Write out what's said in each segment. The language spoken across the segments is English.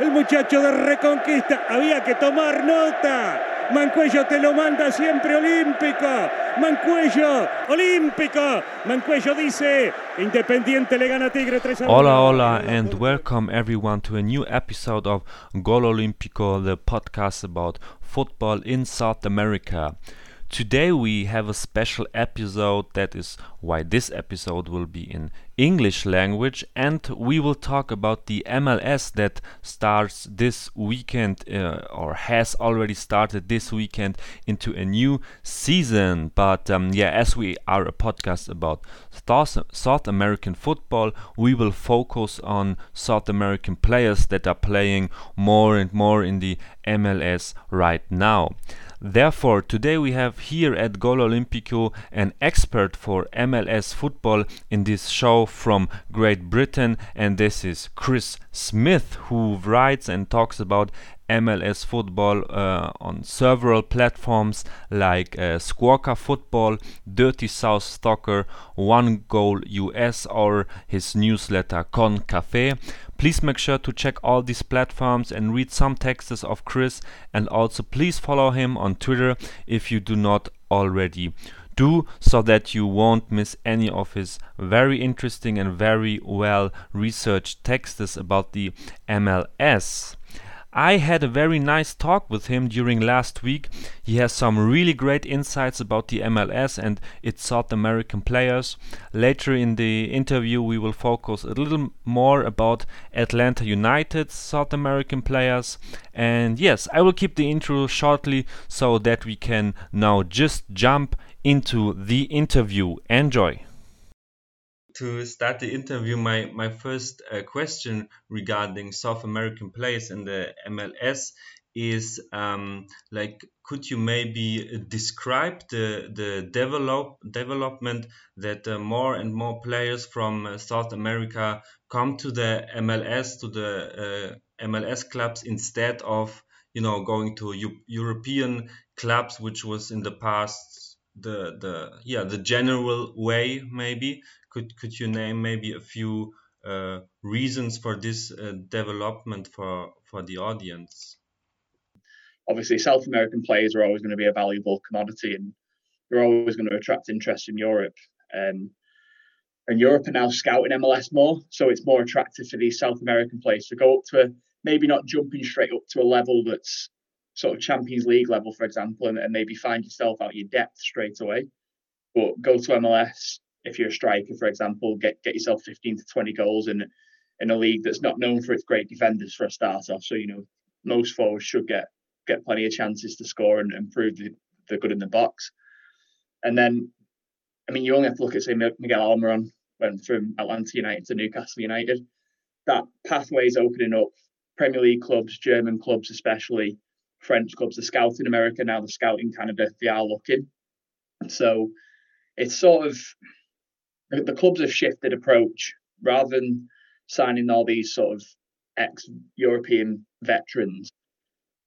el muchacho de Reconquista. Había que tomar nota. Mancuello te lo manda siempre olímpico. Mancuello, olímpico. Mancuello dice, Independiente le gana Tigre 3 a 1. Hola, hola, and welcome everyone to a new episode of Gol Olimpico, the podcast about football in South America. Today we have a special episode that is why this episode will be in English language and we will talk about the MLS that starts this weekend uh, or has already started this weekend into a new season. But um, yeah as we are a podcast about South, South American football we will focus on South American players that are playing more and more in the MLS right now Therefore, today we have here at Gol Olimpico an expert for MLS football in this show from Great Britain, and this is Chris Smith, who writes and talks about MLS football uh, on several platforms like uh, Squawka Football, Dirty South Soccer, One Goal US, or his newsletter Con Cafe. Please make sure to check all these platforms and read some texts of Chris, and also please follow him on Twitter if you do not already do so that you won't miss any of his very interesting and very well researched texts about the MLS. I had a very nice talk with him during last week. He has some really great insights about the MLS and its South American players. Later in the interview, we will focus a little more about Atlanta United's South American players. And yes, I will keep the intro shortly so that we can now just jump into the interview. Enjoy! To start the interview, my my first uh, question regarding South American players in the MLS is um, like, could you maybe describe the the develop development that uh, more and more players from uh, South America come to the MLS to the uh, MLS clubs instead of you know going to U European clubs, which was in the past the the yeah the general way maybe could could you name maybe a few uh, reasons for this uh, development for for the audience? Obviously, South American players are always going to be a valuable commodity, and they're always going to attract interest in Europe. Um, and Europe are now scouting MLS more, so it's more attractive for these South American players to go up to a, maybe not jumping straight up to a level that's sort of Champions League level, for example, and, and maybe find yourself out your depth straight away, but go to MLS, if you're a striker, for example, get get yourself 15 to 20 goals in in a league that's not known for its great defenders for a start off. So you know most forwards should get get plenty of chances to score and, prove the, good in the box. And then, I mean, you only have to look at say Miguel Almiron went from Atlanta United to Newcastle United. That pathway is opening up. Premier League clubs, German clubs, especially French clubs, the scouting America now, the scouting in Canada, they are looking. So it's sort of the, the clubs have shifted approach rather than signing all these sort of ex-European veterans.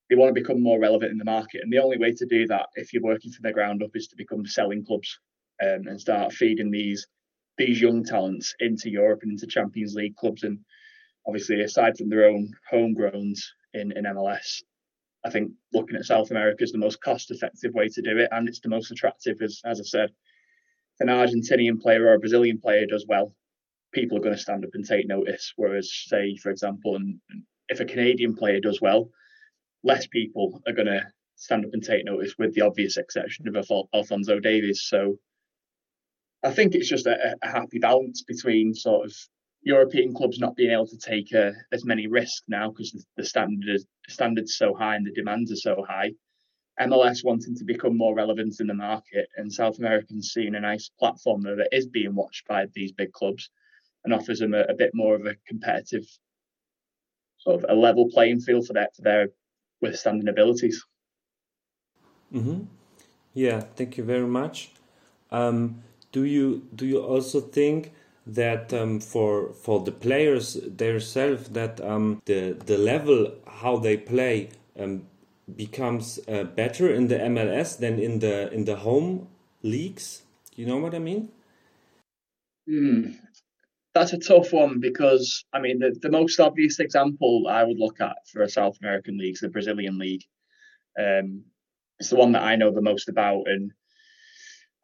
They want to become more relevant in the market, and the only way to do that, if you're working from the ground up, is to become selling clubs um, and start feeding these these young talents into Europe and into Champions League clubs. And obviously, aside from their own homegrowns in, in MLS, I think looking at South America is the most cost-effective way to do it, and it's the most attractive. As as I said, an Argentinian player or a Brazilian player does well, people are going to stand up and take notice. Whereas, say, for example, and if a Canadian player does well, less people are going to stand up and take notice, with the obvious exception of Alf- Alphonso Davies. So, I think it's just a, a, happy balance between sort of European clubs not being able to take uh, as many risks now because the, the standard is, standards so high and the demands are so high, MLS wanting to become more relevant in the market and South Americans seeing a nice platform that is being watched by these big clubs and offers them a, a bit more of a competitive sort of a level playing field for their for their withstanding abilities. Mm-hmm. Yeah, thank you very much. Um, do you do you also think that um, for for the players themselves that um, the the level how they play um, becomes uh, better in the MLS than in the in the home leagues. You know what I mean? Mm. That's a tough one because I mean the, the most obvious example I would look at for a South American league is the Brazilian league. Um, it's the one that I know the most about, and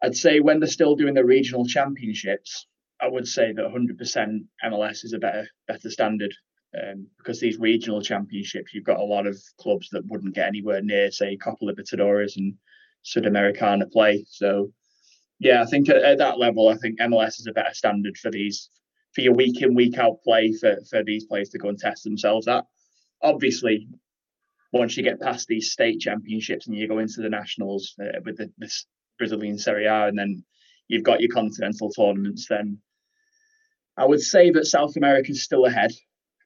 I'd say when they're still doing the regional championships, I would say that 100% MLS is a better better standard um, because these regional championships, you've got a lot of clubs that wouldn't get anywhere near, say, Copa Libertadores and Sudamericana play. So, yeah, I think at, at, that level, I think MLS is a better standard for these for your week in week out play for for these players to go and test themselves at. Obviously, once you get past these state championships and you go into the nationals uh, with the, this Brazilian Serie A, and then you've got your continental tournaments, then I would say that South America is still ahead.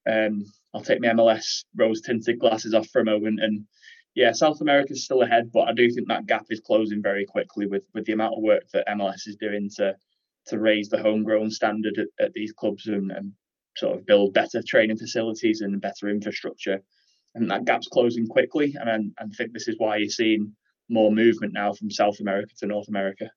Um, I'll take my MLS rose tinted glasses off for a moment. And yeah, South America is still ahead, but I do think that gap is closing very quickly with with the amount of work that MLS is doing to to raise the homegrown standard at, at these clubs and, and, sort of build better training facilities and better infrastructure. And that gap's closing quickly. And I, I think this is why you're seeing more movement now from South America to North America.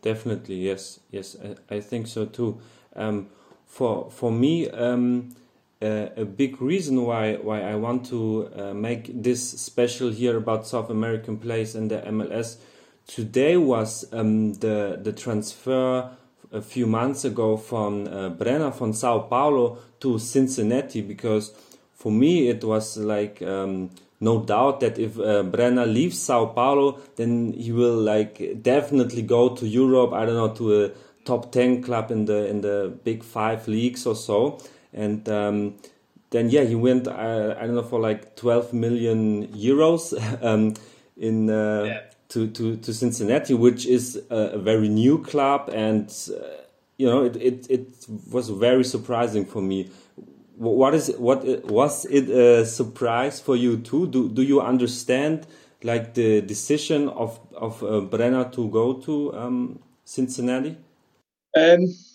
Definitely, yes, yes, I, I think so too. Um, for for me, um, a big reason why why I want to uh, make this special here about South American players in the MLS today was um, the the transfer a few months ago from uh, Brenner from Sao Paulo to Cincinnati because for me it was like um, no doubt that if uh, Brenner leaves Sao Paulo then he will like definitely go to Europe I don't know to a top 10 club in the in the big 5 leagues or so and um, then yeah he went uh, I don't know for like 12 million euros um, in uh, yeah. to, to to Cincinnati which is a, a very new club. And uh, you know it, it it was very surprising for me. What is what was it a surprise for you too? Do do you understand like the decision of of uh, Brenner to go to um, Cincinnati? Um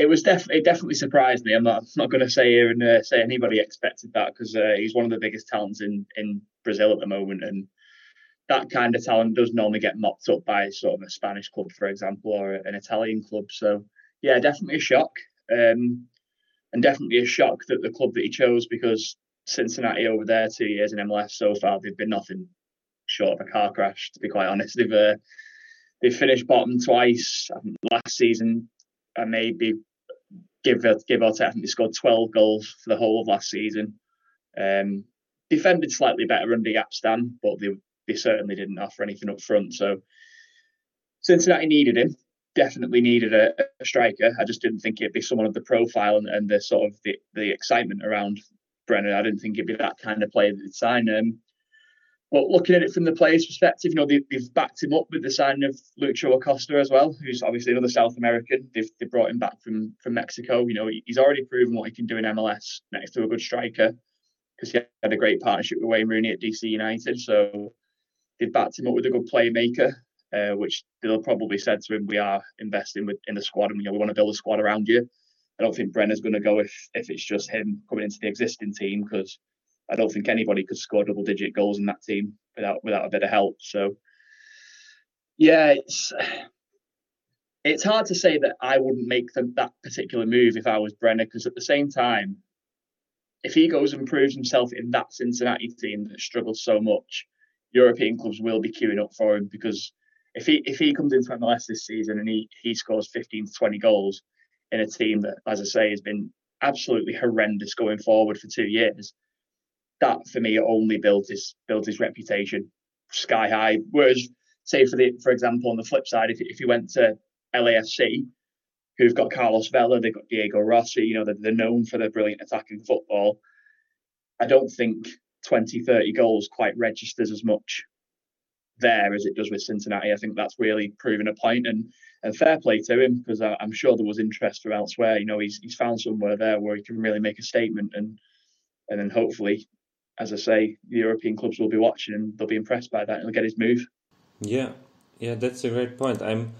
it was definitely definitely surprised me. I'm not I'm not going to say here and uh, say anybody expected that because uh, he's one of the biggest talents in in Brazil at the moment, and that kind of talent does normally get mopped up by sort of a Spanish club, for example, or an Italian club. So yeah, definitely a shock, um, and definitely a shock that the club that he chose because Cincinnati over there two years in MLS so far they've been nothing short of a car crash. To be quite honest, they've uh, they've finished bottom twice. last season and maybe give give or take. I think they scored 12 goals for the whole of last season. Um, defended slightly better under Jaap Stam, but they they certainly didn't offer anything up front. So Cincinnati needed him. Definitely needed a, a striker. I just didn't think it'd be someone of the profile and, and the sort of the, the excitement around Brenner. I didn't think it'd be that kind of player that would sign him. But looking at it from the player's perspective, you know, they, have backed him up with the signing of Lucho Acosta as well, who's obviously another South American. They've, they brought him back from from Mexico. You know, he's already proven what he can do in MLS next to a good striker because he had a great partnership with Wayne Rooney at DC United. So they've backed him up with a good playmaker, uh, which they'll probably said to him, "We are investing with, in the squad, and you know, we want to build a squad around you." I don't think Brenner's going to go if if it's just him coming into the existing team because I don't think anybody could score double digit goals in that team without without a bit of help. So yeah, it's it's hard to say that I wouldn't make the, that particular move if I was Brenner, because at the same time, if he goes and proves himself in that Cincinnati team that struggles so much, European clubs will be queuing up for him because if he if he comes into MLS this season and he he scores 15 to 20 goals in a team that, as I say, has been absolutely horrendous going forward for two years, that for me only built his built his reputation sky high. Whereas, say for the for example, on the flip side, if if you went to LAFC, who've got Carlos Vela, they've got Diego Rossi, you know, they're, they're known for their brilliant attacking football. I don't think 20, 30 goals quite registers as much there as it does with Cincinnati. I think that's really proven a point and and fair play to him because I'm sure there was interest from elsewhere. You know, he's he's found somewhere there where he can really make a statement and and then hopefully as I say, the European clubs will be watching and they'll be impressed by that and they'll get his move. Yeah, yeah, that's a great point. I'm,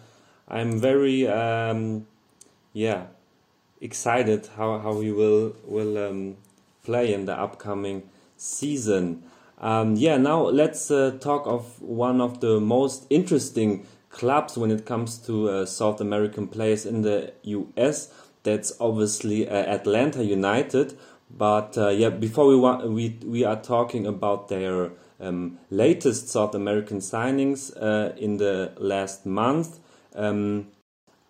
I'm very, um, yeah, excited how how he will will um, play in the upcoming season. Um, yeah, now let's uh, talk of one of the most interesting clubs when it comes to uh, South American players in the US. That's obviously uh, Atlanta United. But uh, yeah, before we want, we we are talking about their um, latest South American signings uh, in the last month. Um,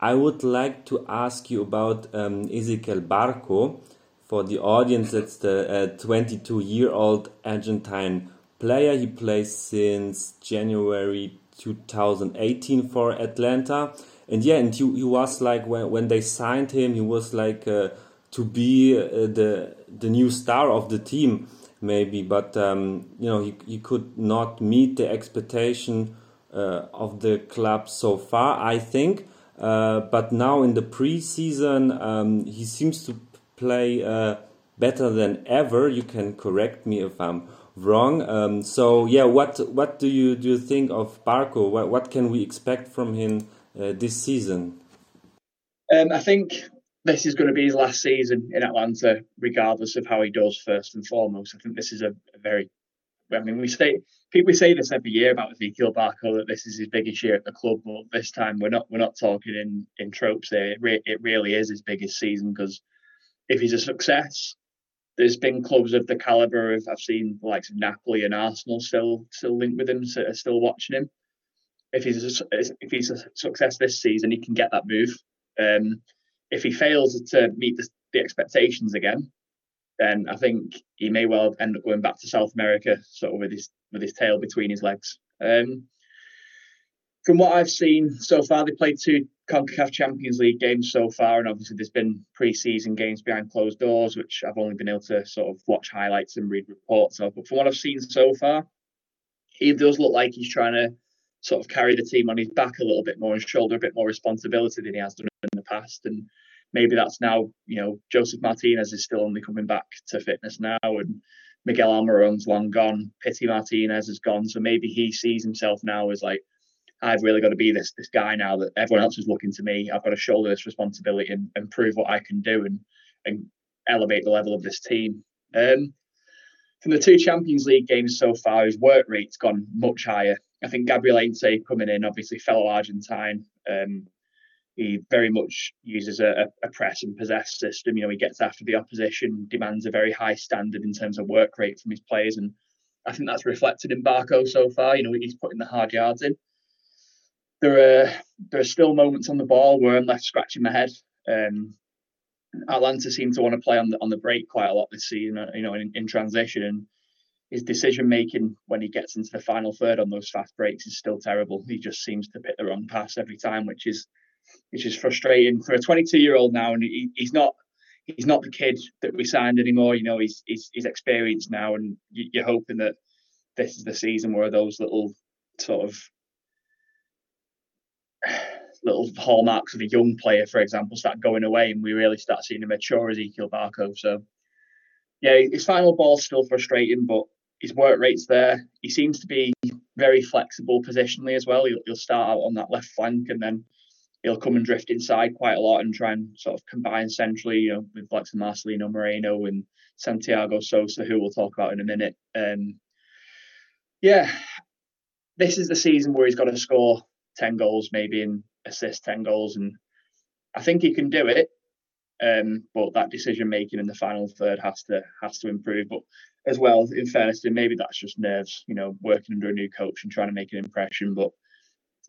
I would like to ask you about um, Ezequiel Barco. For the audience, it's the 22 uh, year old Argentine player. He plays since January 2018 for Atlanta. And yeah, and he, he was like when, when they signed him, he was like uh, to be uh, the the new star of the team maybe, but um, you know he he could not meet the expectation uh, of the club so far. I think, uh, but now in the preseason um, he seems to play uh, better than ever. You can correct me if I'm wrong. Um, so yeah, what what do you do you think of Barco? What what can we expect from him uh, this season? Um, I think this is going to be his last season in Atlanta, regardless of how he does. First and foremost, I think this is a, a very I mean, we say people say this every year about Ezequiel Barco that this is his biggest year at the club, but this time we're not we're not talking in in tropes here. It, re, it really is his biggest season because if he's a success, there's been clubs of the caliber of I've seen likes of Napoli and Arsenal still still linked with him, so still watching him. If he's a, if he's a success this season, he can get that move. Um, if he fails to meet the, the, expectations again, then I think he may well end up going back to South America, sort of with his with his tail between his legs. Um, from what I've seen so far, they played two CONCACAF Champions League games so far, and obviously there's been pre-season games behind closed doors, which I've only been able to sort of watch highlights and read reports of. But from what I've seen so far, he does look like he's trying to sort of carry the team on his back a little bit more and shoulder a bit more responsibility than he has done in the past. And maybe that's now, you know, Josef Martinez is still only coming back to fitness now, and Miguel Almiron's long gone. Pity Martinez is gone, so maybe he sees himself now as like I've really got to be this this guy now that everyone else is looking to me. I've got to shoulder this responsibility and, and prove what I can do and and elevate the level of this team. Um, from the two Champions League games so far, his work rate's gone much higher. I think Gabriel Heinze coming in, obviously fellow Argentine. Um, he very much uses a, a, press and possess system. You know, he gets after the opposition, demands a very high standard in terms of work rate from his players, and I think that's reflected in Barco so far. You know, he's putting the hard yards in there are there are still moments on the ball where I'm left scratching my head. Um, Atlanta seem to want to play on the on the break quite a lot this season, you know, in, in transition. And his decision making when he gets into the final third on those fast breaks is still terrible. He just seems to pick the wrong pass every time, which is which is frustrating for a 22 year old now. And he, he's not he's not the kid that we signed anymore. You know, he's he's, he's experienced now, and you're hoping that this is the season where those little sort of little hallmarks of a young player, for example, start going away, and we really start seeing a mature Ezequiel Barco. So, yeah, his final ball's still frustrating, but his work rate's there. He seems to be very flexible positionally as well. He'll, he'll start out on that left flank, and then he'll come and drift inside quite a lot and try and sort of combine centrally, you know, with like Marcelino Moreno and Santiago Sosa, who we'll talk about in a minute. Um, yeah, this is the season where he's got to score 10 goals maybe and assist 10 goals. And I think he can do it. Um, but that decision making in the final third has to has to improve. But as well, in fairness maybe that's just nerves, you know, working under a new coach and trying to make an impression. But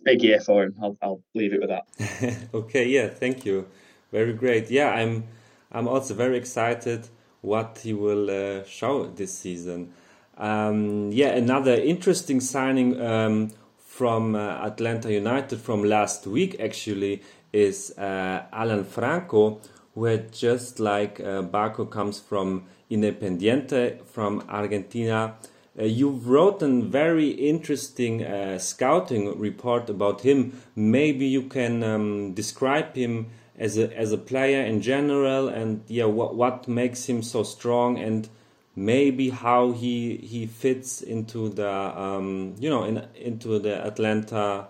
big year for him. I'll, I'll leave it with that. okay, yeah, thank you. Very great. Yeah, I'm I'm also very excited what he will uh, show this season. Um, yeah, another interesting signing um, from uh, Atlanta United from last week actually is uh, Alan Franco, had just like uh, Barco comes from Independiente from Argentina. Uh, you wrote a very interesting uh, scouting report about him. Maybe you can um, describe him as a as a player in general, and yeah, what what makes him so strong and maybe how he he fits into the um, you know in, into the Atlanta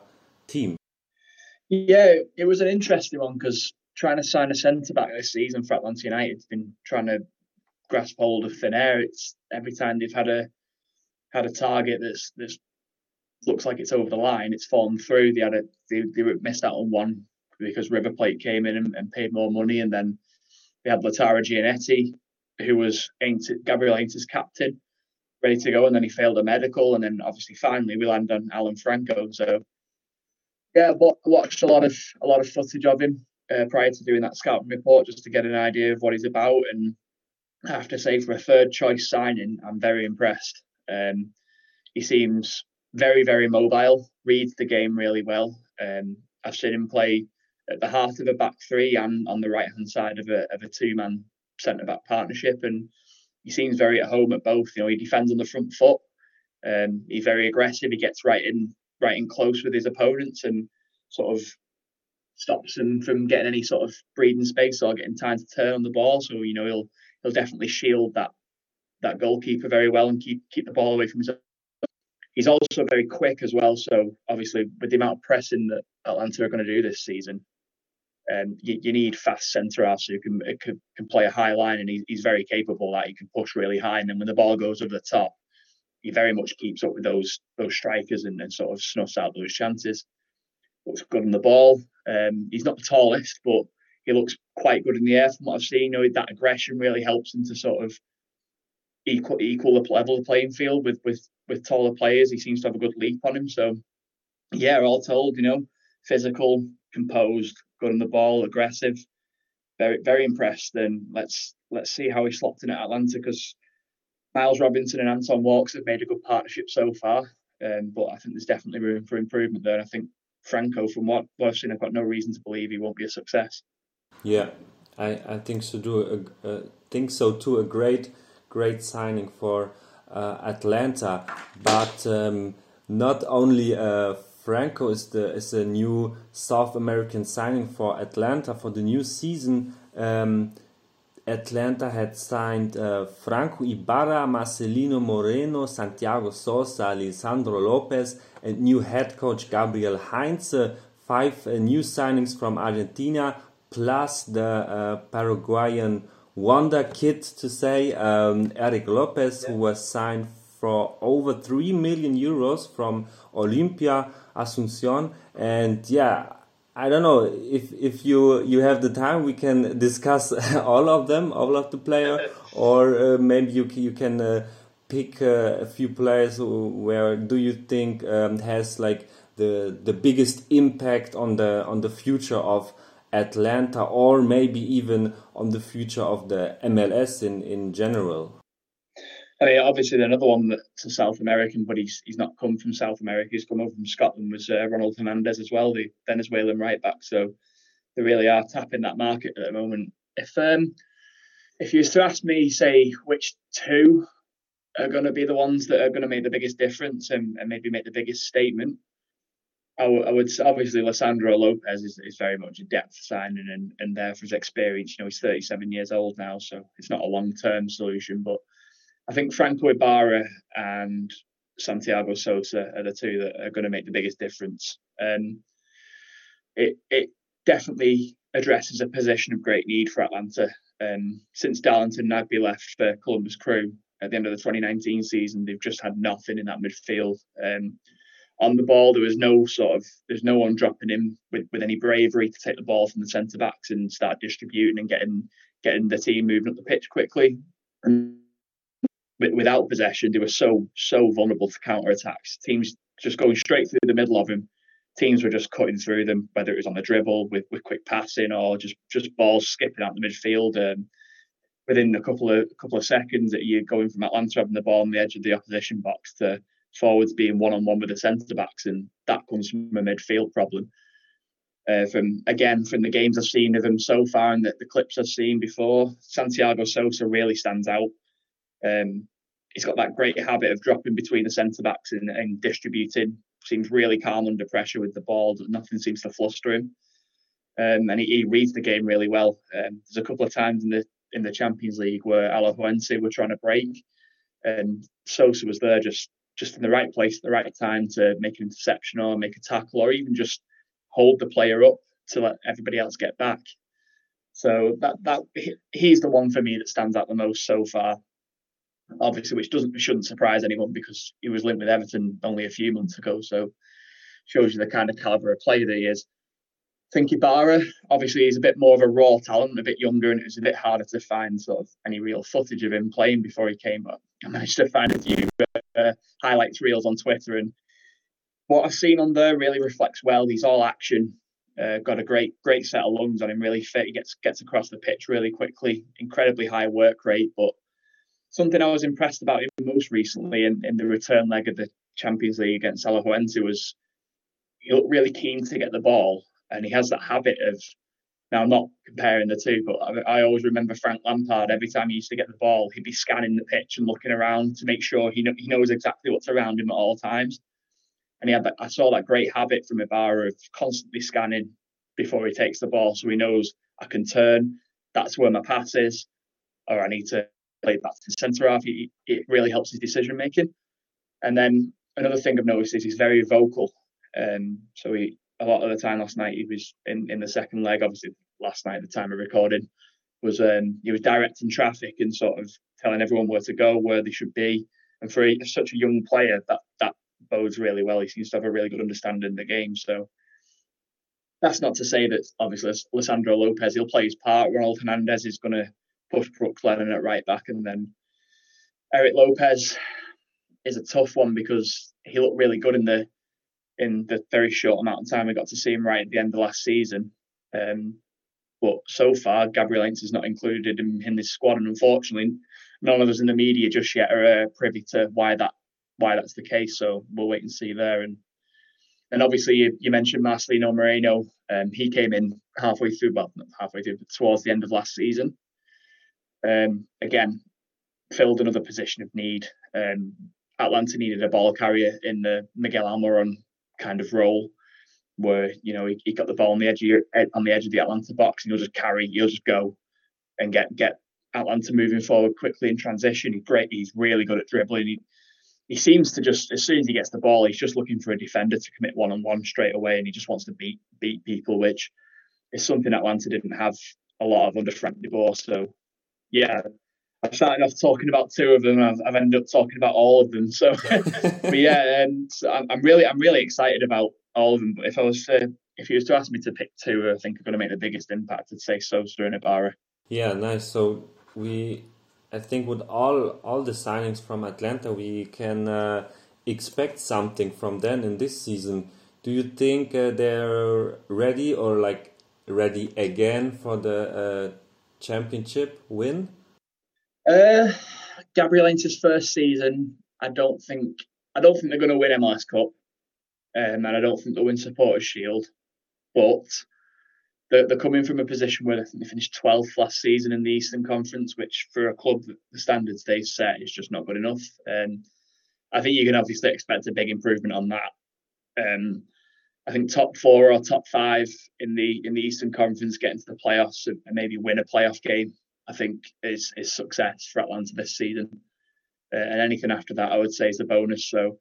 team. Yeah, it was an interesting one because trying to sign a centre back this season for Atlanta United's been trying to grasp hold of thin air. It's every time they've had a had a target that's that's looks like it's over the line, it's fallen through. They had a they, they missed out on one because River Plate came in and, and paid more money, and then they had Lautaro Giannetti, who was Gabriel Heinze's captain, ready to go, and then he failed a medical, and then obviously finally we land on Alan Franco. So yeah, watched a lot of a lot of footage of him uh, prior to doing that scouting report just to get an idea of what he's about. And I have to say, for a third choice signing, I'm very impressed. Um, he seems very very mobile, reads the game really well. Um, I've seen him play at the heart of a back three and on the right hand side of a of a two man centre back partnership, and he seems very at home at both. You know, he defends on the front foot. Um, he's very aggressive. He gets right in right in close with his opponents and sort of stops him from getting any sort of breathing space or getting time to turn on the ball. So you know he'll he'll definitely shield that that goalkeeper very well and keep keep the ball away from his. He's also very quick as well. So obviously with the amount of pressing that Atlanta are going to do this season, um, you, you, need fast centre halves who can, can, can play a high line, and he, he's very capable. That he can push really high, and then when the ball goes over the top, he very much keeps up with those those strikers and, and sort of snuffs out those chances. Looks good on the ball. Um, he's not the tallest, but he looks quite good in the air from what I've seen. You know, that aggression really helps him to sort of equal equal the level the playing field with with with taller players. He seems to have a good leap on him. So yeah, all told, you know, physical, composed, good on the ball, aggressive. Very very impressed. And let's let's see how he slots in at Atlanta because Miles Robinson and Anton Walkes have made a good partnership so far, um, but I think there's definitely room for improvement there. I think Franco, from what, I've seen, I've got no reason to believe he won't be a success. Yeah, I, I think so too. Uh, think so too. A great great signing for uh, Atlanta, but um, not only uh, Franco is the is a new South American signing for Atlanta for the new season. Um, Atlanta had signed uh, Franco Ibarra, Marcelino Moreno, Santiago Sosa, Lisandro Lopez, and new head coach Gabriel Heinze. Five uh, new signings from Argentina, plus the uh, Paraguayan wonder kid, to say, um, Eric Lopez, who was signed for over 3 million euros from Olimpia Asuncion. And yeah, I don't know if if you you have the time, we can discuss all of them, all of the player, or uh, maybe you you can uh, pick uh, a few players where do you think um, has like the the biggest impact on the on the future of Atlanta, or maybe even on the future of the MLS in in general. I mean, obviously, another one that's a South American, but he's he's not come from South America. He's come over from Scotland. Was uh, Ronald Hernandez as well, the Venezuelan right back. So they really are tapping that market at the moment. If um, if you was to ask me, say which two are going to be the ones that are going to make the biggest difference and, and maybe make the biggest statement, I, w- I would obviously Lisandro Lopez is, is very much a depth signing and and there for his experience. You know, he's 37 years old now, so it's not a long term solution, but I think Franco Ibarra and Santiago Sosa are the two that are going to make the biggest difference. Um, it it definitely addresses a position of great need for Atlanta. Um, since Darlington Nagbe left for Columbus Crew at the end of the 2019 season, they've just had nothing in that midfield. Um, on the ball, there was no sort of there's no one dropping in with, with any bravery to take the ball from the centre backs and start distributing and getting getting the team moving up the pitch quickly. And without possession, they were so so vulnerable to counter attacks. Teams just going straight through the middle of him. Teams were just cutting through them, whether it was on the dribble with, with quick passing or just just balls skipping out the midfield. And within a couple of couple of seconds, you're going from Atlanta having the ball on the edge of the opposition box to forwards being one on one with the centre backs, and that comes from a midfield problem. Uh, from again from the games I've seen of him so far and the, the clips I've seen before, Santiago Sosa really stands out. Um, he's got that great habit of dropping between the centre backs and, and, distributing. Seems really calm under pressure with the ball. Nothing seems to fluster him, um, and he, he, reads the game really well. Um, there's a couple of times in the in the Champions League where Alajuelense were trying to break, and Sosa was there just just in the right place at the right time to make an interception or make a tackle or even just hold the player up to let everybody else get back. So that that he's the one for me that stands out the most so far obviously, which doesn't shouldn't surprise anyone because he was linked with Everton only a few months ago. So shows you the kind of caliber of player that he is. think Ibarra, obviously, he's a bit more of a raw talent, a bit younger, and it was a bit harder to find sort of any real footage of him playing before he came up. I managed to find a few uh, highlights reels on Twitter, and what I've seen on there really reflects well. He's all action, uh, got a great great set of lungs on him, really fit. He gets gets across the pitch really quickly, incredibly high work rate. But something I was impressed about him most recently in, in the return leg of the Champions League against Alajuelense was he looked really keen to get the ball and he has that habit of now I'm not comparing the two, but I, I, always remember Frank Lampard. Every time he used to get the ball, he'd be scanning the pitch and looking around to make sure he know, he knows exactly what's around him at all times. And he had that, I saw that great habit from Ibarra of constantly scanning before he takes the ball, so he knows I can turn. That's where my pass is, or I need to play back to centre half. It, really helps his decision making. And then another thing I've noticed is he's very vocal. Um, so he a lot of the time last night he was in, in the second leg. Obviously, last night, the time of recording, was um, he was directing traffic and sort of telling everyone where to go, where they should be. And for a, such a young player, that that bodes really well. He seems to have a really good understanding of the game. So that's not to say that obviously Lisandro Lopez he'll play his part. Ronald Hernandez is going to push Brooks Lennon at right back, and then Eric Lopez is a tough one because he looked really good in the in the very short amount of time we got to see him right at the end of last season. Um, but so far, Gabriel Heinze is not included in, in this squad, and unfortunately, none of us in the media just yet are uh, privy to why that why that's the case. So we'll wait and see there. And and obviously, you, you mentioned Marcelino Moreno. Um, he came in halfway through, well, halfway through, towards the end of last season. Um, again, filled another position of need. Um, Atlanta needed a ball carrier in the Miguel Almiron kind of role where you know he, he got the ball on the edge of your, on the edge of the Atlanta box and he'll just carry, he'll just go and get get Atlanta moving forward quickly in transition. He's great. He's really good at dribbling. He, he seems to just as soon as he gets the ball, he's just looking for a defender to commit one on one straight away, and he just wants to beat beat people, which is something Atlanta didn't have a lot of under Frank de Boer. So yeah, I started off talking about two of them. I've, I've ended up talking about all of them. So, but yeah, and so I'm, I'm, really, I'm really excited about all of them. But if I was to, if you was to ask me to pick two, I think are going to make the biggest impact, I'd say Sosa and Ibarra. Yeah, nice. So we, I think, with all all the signings from Atlanta, we can uh, expect something from them in this season. Do you think uh, they're ready or like ready again for the uh, championship win? Uh, Gabriel Heinze's first season, I don't think I don't think they're going to win MLS Cup, um, and I don't think they'll win Supporters Shield. But they're, they're coming from a position where I think they finished 12th last season in the Eastern Conference, which for a club the standards they set is just not good enough. Um, I think you can obviously expect a big improvement on that. Um, I think top four or top five in the in the Eastern Conference, get into the playoffs and maybe win a playoff game I think is is success for Atlanta this season. Uh, and anything after that, I would say is a bonus. So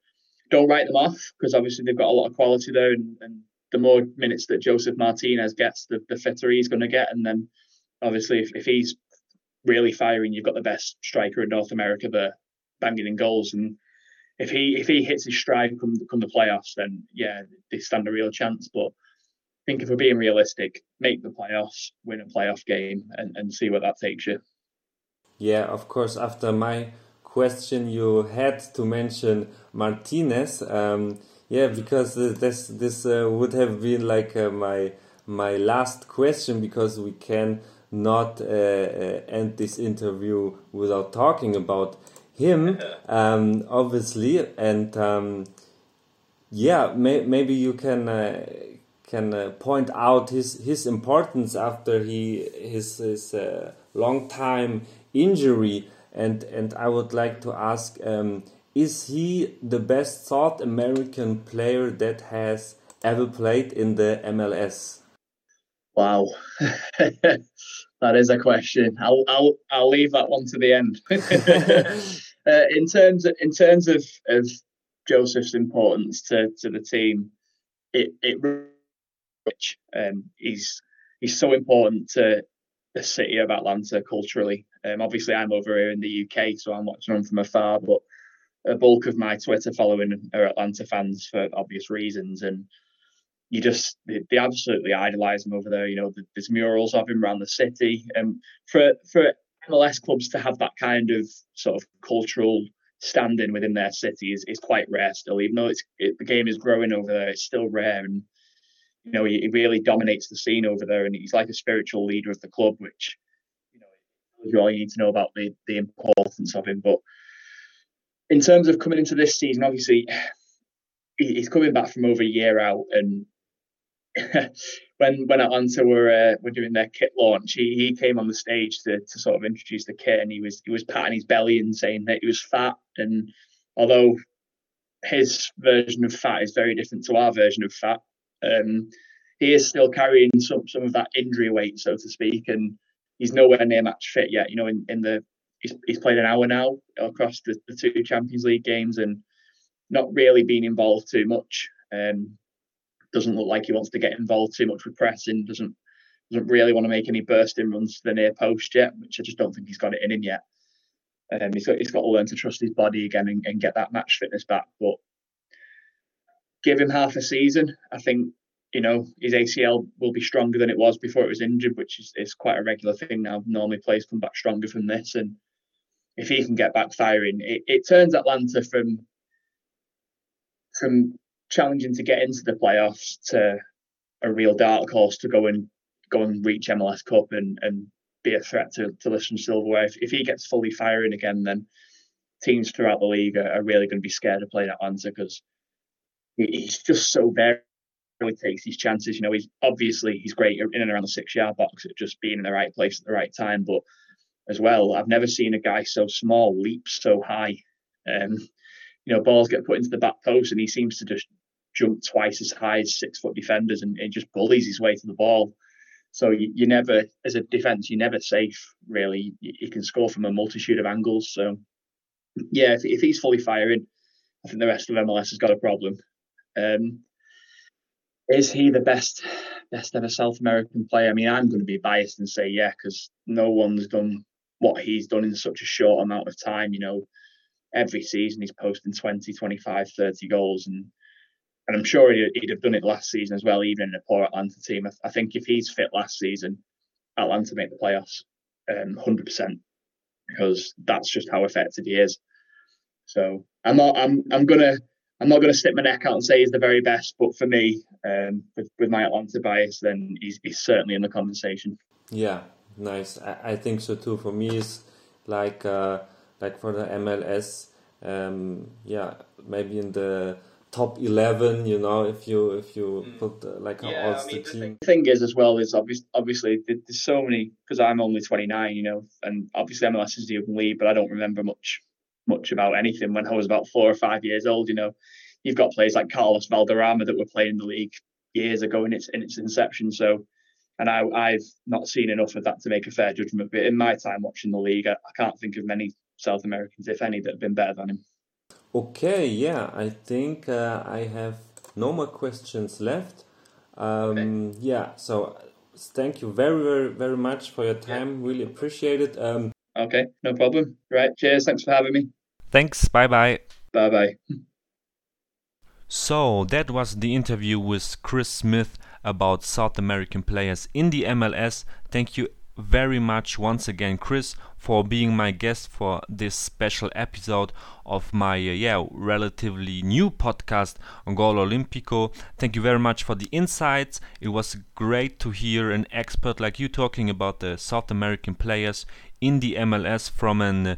don't write them off because obviously they've got a lot of quality there, and, and the more minutes that Josef Martinez gets, the, the fitter he's going to get. And then obviously, if, if he's really firing, you've got the best striker in North America there, banging in goals. And if he if he hits his stride come come the playoffs, then yeah, they stand a real chance. But I think if we're being realistic, make the playoffs, win a playoff game, and, and see what that takes you. Yeah, of course. After my question, you had to mention Martinez. Um, yeah, because this this uh, would have been like uh, my my last question because we can not uh, uh, end this interview without talking about him, um, obviously, and um, yeah, may, maybe you can uh, can uh, point out his his importance after he his his uh, long time injury and and I would like to ask um, is he the best South American player that has ever played in the MLS? Wow, that is a question. I'll I'll I'll leave that one to the end. uh, in terms of, in terms of, of Josef's importance to, to the team, it it um, he's he's so important to the city of Atlanta culturally. Um, obviously, I'm over here in the UK, so I'm watching him from afar. But a bulk of my Twitter following are Atlanta fans for obvious reasons, and you just they, they absolutely idolise him over there. You know, there's murals of him around the city, and for for MLS clubs to have that kind of sort of cultural standing within their city is, is quite rare still. Even though it's it, the game is growing over there, it's still rare, and you know he, he, really dominates the scene over there, and he's like a spiritual leader of the club, which you know you all you need to know about the the importance of him. But in terms of coming into this season, obviously he's coming back from over a year out, and when when Atlanta were uh, were doing their kit launch, he, he came on the stage to, to sort of introduce the kit, and he was he was patting his belly and saying that he was fat. And although his version of fat is very different to our version of fat, um, he is still carrying some some of that injury weight, so to speak, and he's nowhere near match fit yet. You know, in, in the he's, he's played an hour now across the, the two Champions League games and not really been involved too much. Um, doesn't look like he wants to get involved too much with pressing. Doesn't doesn't really want to make any bursting runs to the near post yet, which I just don't think he's got it in him yet. Um, he's got he's got to learn to trust his body again and, and get that match fitness back. But give him half a season, I think you know his ACL will be stronger than it was before it was injured, which is, is quite a regular thing now. Normally, players come back stronger from this, and if he can get back firing, it, it turns Atlanta from from challenging to get into the playoffs to a real dark horse to go and go and reach MLS Cup and and be a threat to, to Lisbon Silverware. If, if he gets fully firing again, then teams throughout the league are, are really going to be scared of playing Atlanta because he's just so very really takes his chances. You know, he's obviously he's great in and around the six yard box at just being in the right place at the right time. But as well, I've never seen a guy so small leap so high. Um, you know, balls get put into the back post and he seems to just jump twice as high as six foot defenders and, and just bullies his way to the ball. So you, you never, as a defence, you're never safe. Really, you, you, can score from a multitude of angles. So yeah, if, if he's fully firing, I think the rest of MLS has got a problem. Um, is he the best best ever South American player? I mean, I'm going to be biased and say yeah, because no one's done what he's done in such a short amount of time. You know, every season he's posting 20, 25, 30 goals, and and I'm sure he'd, have done it last season as well, even in a poor Atlanta team. I, I think if he's fit last season, Atlanta make the playoffs, um, 100%, because that's just how effective he is. So I'm not, I'm, I'm gonna, I'm not gonna stick my neck out and say he's the very best, but for me, um, with, with my Atlanta bias, then he's, he's certainly in the conversation. Yeah, nice. I, I think so too. For me, it's like, uh, like for the MLS, um, yeah, maybe in the top 11 you know if you if you mm. put uh, like yeah, all I mean, team the thing is as well is obviously obviously there's so many because i'm only 29 you know and obviously mls is the open league but i don't remember much much about anything when i was about four or five years old you know you've got players like carlos valderrama that were playing in the league years ago in its in its inception so and I, I've not seen enough of that to make a fair judgment. But in my time watching the league, I, I can't think of many South Americans, if any, that have been better than him. Okay, yeah, I think uh, I have no more questions left. Um, okay. Yeah, so thank you very, very, very much for your time. Yeah. Really appreciate it. Um, okay, no problem. Right, cheers. Thanks for having me. Thanks. Bye bye. Bye bye. So that was the interview with Chris Smith about South American players in the MLS. Thank you very much once again, Chris, for being my guest for this special episode of my uh, yeah relatively new podcast on Gol Olimpico. Thank you very much for the insights. It was great to hear an expert like you talking about the South American players in the MLS from an uh,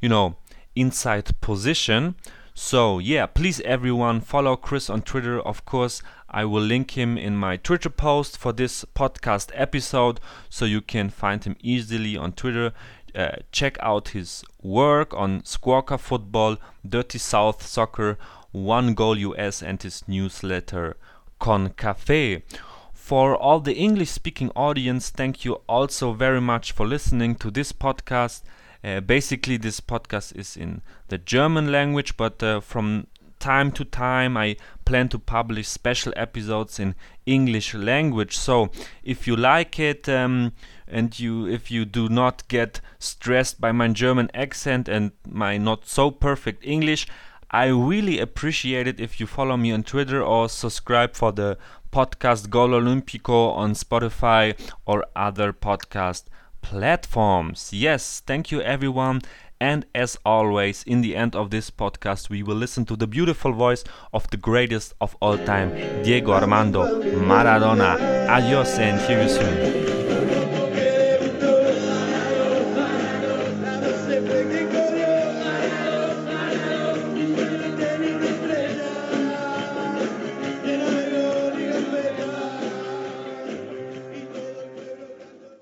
you know inside position. So yeah, please everyone follow Chris on Twitter. Of course, I will link him in my Twitter post for this podcast episode so you can find him easily on Twitter. Uh, check out his work on Squawka Football, Dirty South Soccer, One Goal US, and his newsletter Con Cafe. For all the English speaking audience, thank you also very much for listening to this podcast. Uh, basically, this podcast is in the German language, but uh, from time to time I plan to publish special episodes in English language. So if you like it um, and you if you do not get stressed by my German accent and my not so perfect English, I really appreciate it if you follow me on Twitter or subscribe for the podcast Gol Olimpico on Spotify or other podcast platforms. Yes, thank you everyone. And as always, in the end of this podcast, we will listen to the beautiful voice of the greatest of all time, Diego Armando Maradona. Adios and see you soon.